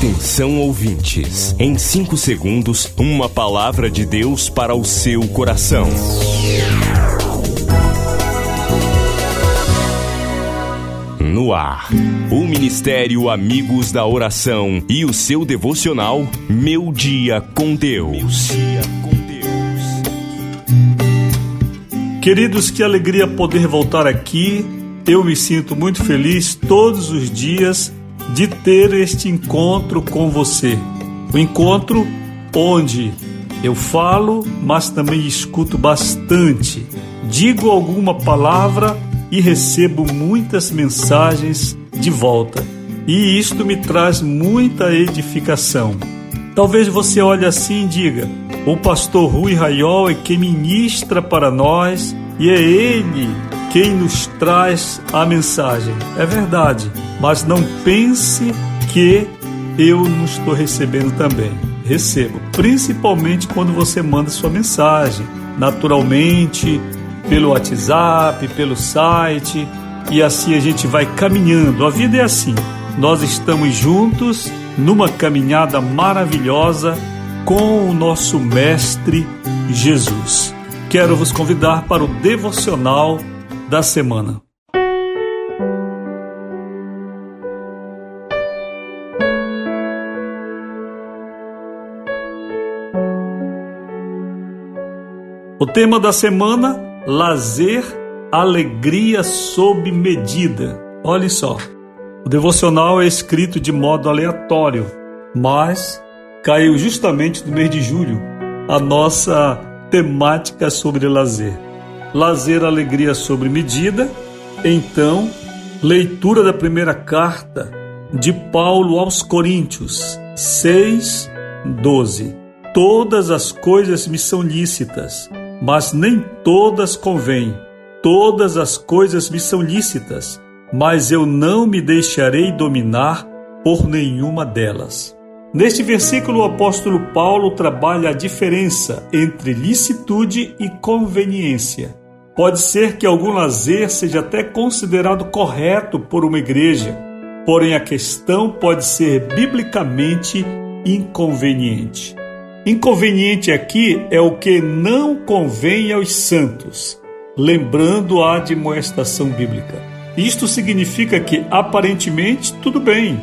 Atenção ouvintes, em 5 segundos, uma palavra de Deus para o seu coração. No ar, o Ministério Amigos da Oração e o seu devocional Meu Dia com Deus. Queridos, que alegria poder voltar aqui. Eu me sinto muito feliz todos os dias de ter este encontro com você. O encontro onde eu falo, mas também escuto bastante. Digo alguma palavra e recebo muitas mensagens de volta. E isto me traz muita edificação. Talvez você olhe assim e diga: o pastor Rui Raiol é quem ministra para nós e é ele quem nos traz a mensagem. É verdade, mas não pense que eu não estou recebendo também. Recebo, principalmente quando você manda sua mensagem, naturalmente, pelo WhatsApp, pelo site, e assim a gente vai caminhando. A vida é assim. Nós estamos juntos numa caminhada maravilhosa com o nosso mestre Jesus. Quero vos convidar para o devocional da semana. O tema da semana: lazer, alegria sob medida. Olhe só, o devocional é escrito de modo aleatório, mas caiu justamente no mês de julho a nossa temática sobre lazer lazer, alegria sobre medida. Então, leitura da primeira carta de Paulo aos Coríntios, 6, 12. Todas as coisas me são lícitas, mas nem todas convêm. Todas as coisas me são lícitas, mas eu não me deixarei dominar por nenhuma delas. Neste versículo, o apóstolo Paulo trabalha a diferença entre licitude e conveniência. Pode ser que algum lazer seja até considerado correto por uma igreja, porém a questão pode ser biblicamente inconveniente. Inconveniente aqui é o que não convém aos santos, lembrando a admoestação bíblica. Isto significa que aparentemente tudo bem,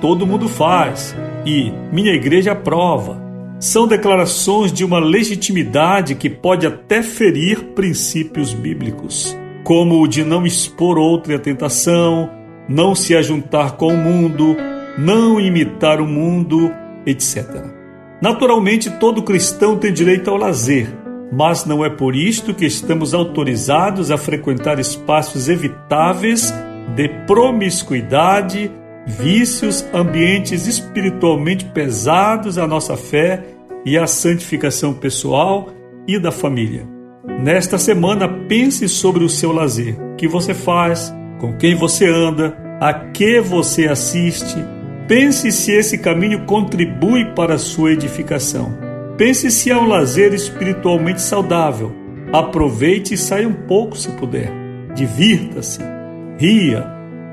todo mundo faz e minha igreja aprova são declarações de uma legitimidade que pode até ferir princípios bíblicos, como o de não expor outra à tentação, não se ajuntar com o mundo, não imitar o mundo, etc. Naturalmente, todo cristão tem direito ao lazer, mas não é por isto que estamos autorizados a frequentar espaços evitáveis de promiscuidade, vícios, ambientes espiritualmente pesados à nossa fé e à santificação pessoal e da família. Nesta semana, pense sobre o seu lazer, o que você faz, com quem você anda, a que você assiste. Pense se esse caminho contribui para a sua edificação. Pense se é um lazer espiritualmente saudável. Aproveite e saia um pouco se puder. Divirta-se, ria,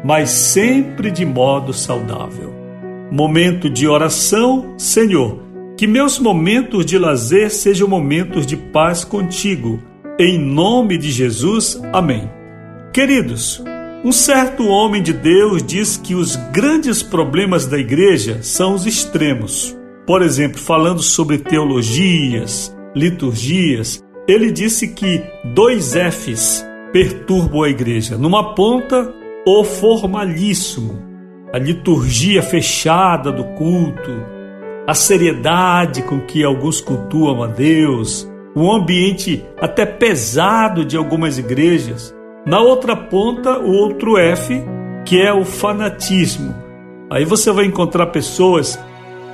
mas sempre de modo saudável. Momento de oração, Senhor. Que meus momentos de lazer sejam momentos de paz contigo. Em nome de Jesus, amém. Queridos, um certo homem de Deus diz que os grandes problemas da igreja são os extremos. Por exemplo, falando sobre teologias, liturgias, ele disse que dois F's perturbam a igreja. Numa ponta, o formalíssimo, a liturgia fechada do culto, a seriedade com que alguns cultuam a Deus, o ambiente até pesado de algumas igrejas. Na outra ponta, o outro F, que é o fanatismo. Aí você vai encontrar pessoas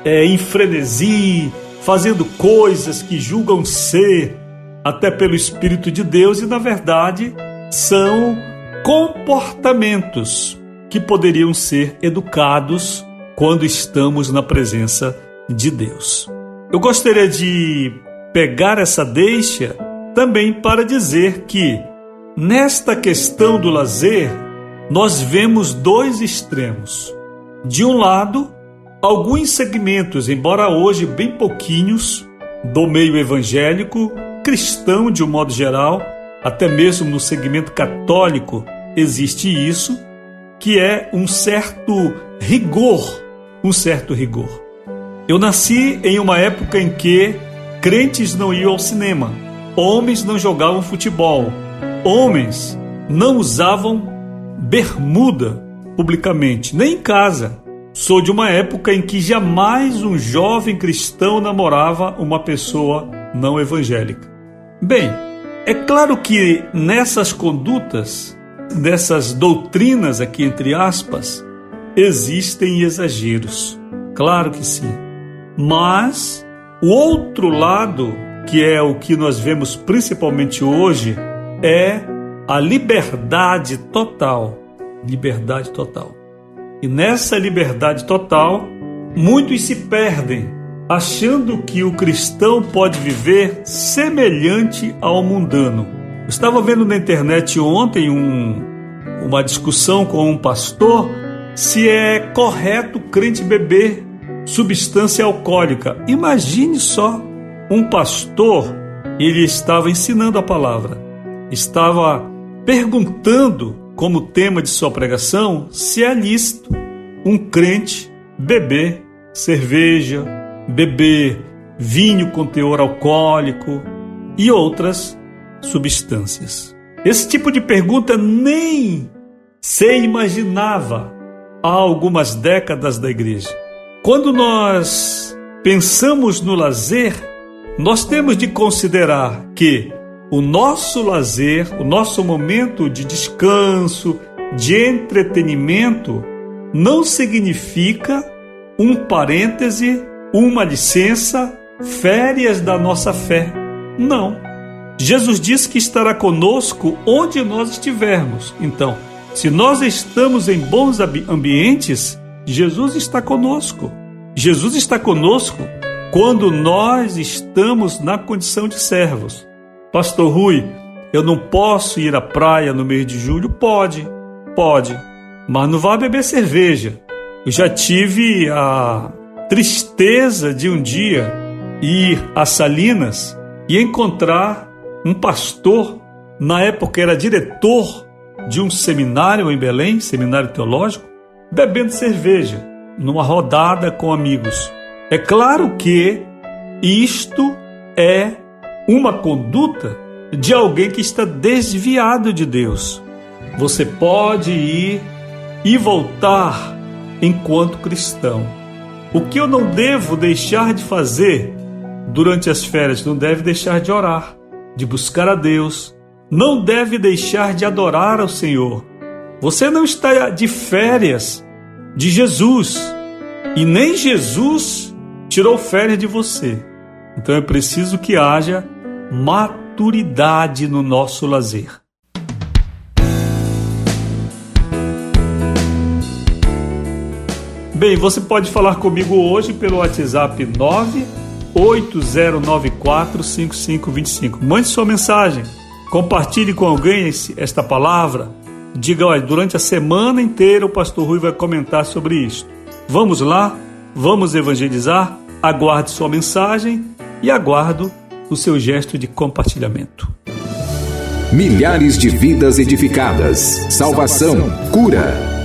é, em frenesi, fazendo coisas que julgam ser até pelo Espírito de Deus e, na verdade, são comportamentos que poderiam ser educados quando estamos na presença de Deus. Eu gostaria de pegar essa deixa também para dizer que nesta questão do lazer nós vemos dois extremos. De um lado, alguns segmentos, embora hoje bem pouquinhos, do meio evangélico, cristão de um modo geral, até mesmo no segmento católico existe isso, que é um certo rigor, um certo rigor. Eu nasci em uma época em que crentes não iam ao cinema, homens não jogavam futebol, homens não usavam bermuda publicamente, nem em casa. Sou de uma época em que jamais um jovem cristão namorava uma pessoa não evangélica. Bem, é claro que nessas condutas, nessas doutrinas aqui entre aspas, existem exageros. Claro que sim. Mas o outro lado, que é o que nós vemos principalmente hoje, é a liberdade total. Liberdade total. E nessa liberdade total, muitos se perdem, achando que o cristão pode viver semelhante ao mundano. Eu estava vendo na internet ontem um, uma discussão com um pastor se é correto crente beber substância alcoólica. Imagine só um pastor, ele estava ensinando a palavra, estava perguntando como tema de sua pregação se é lícito um crente beber cerveja, beber vinho com teor alcoólico e outras substâncias. Esse tipo de pergunta nem se imaginava há algumas décadas da igreja. Quando nós pensamos no lazer, nós temos de considerar que o nosso lazer, o nosso momento de descanso, de entretenimento, não significa um parêntese, uma licença, férias da nossa fé. Não. Jesus disse que estará conosco onde nós estivermos. Então, se nós estamos em bons ambientes, Jesus está conosco. Jesus está conosco quando nós estamos na condição de servos. Pastor Rui, eu não posso ir à praia no mês de julho? Pode, pode, mas não vá beber cerveja. Eu já tive a tristeza de um dia ir a Salinas e encontrar um pastor, na época era diretor de um seminário em Belém, seminário teológico, bebendo cerveja numa rodada com amigos. É claro que isto é uma conduta de alguém que está desviado de Deus. Você pode ir e voltar enquanto cristão. O que eu não devo deixar de fazer durante as férias? Não deve deixar de orar, de buscar a Deus, não deve deixar de adorar ao Senhor. Você não está de férias de Jesus e nem Jesus tirou férias de você. Então é preciso que haja maturidade no nosso lazer. Bem, você pode falar comigo hoje pelo WhatsApp 980945525. Mande sua mensagem, compartilhe com alguém esta palavra. Diga, olha, durante a semana inteira o pastor Rui vai comentar sobre isso. Vamos lá? Vamos evangelizar? Aguarde sua mensagem e aguardo o seu gesto de compartilhamento. Milhares de vidas edificadas, salvação, cura.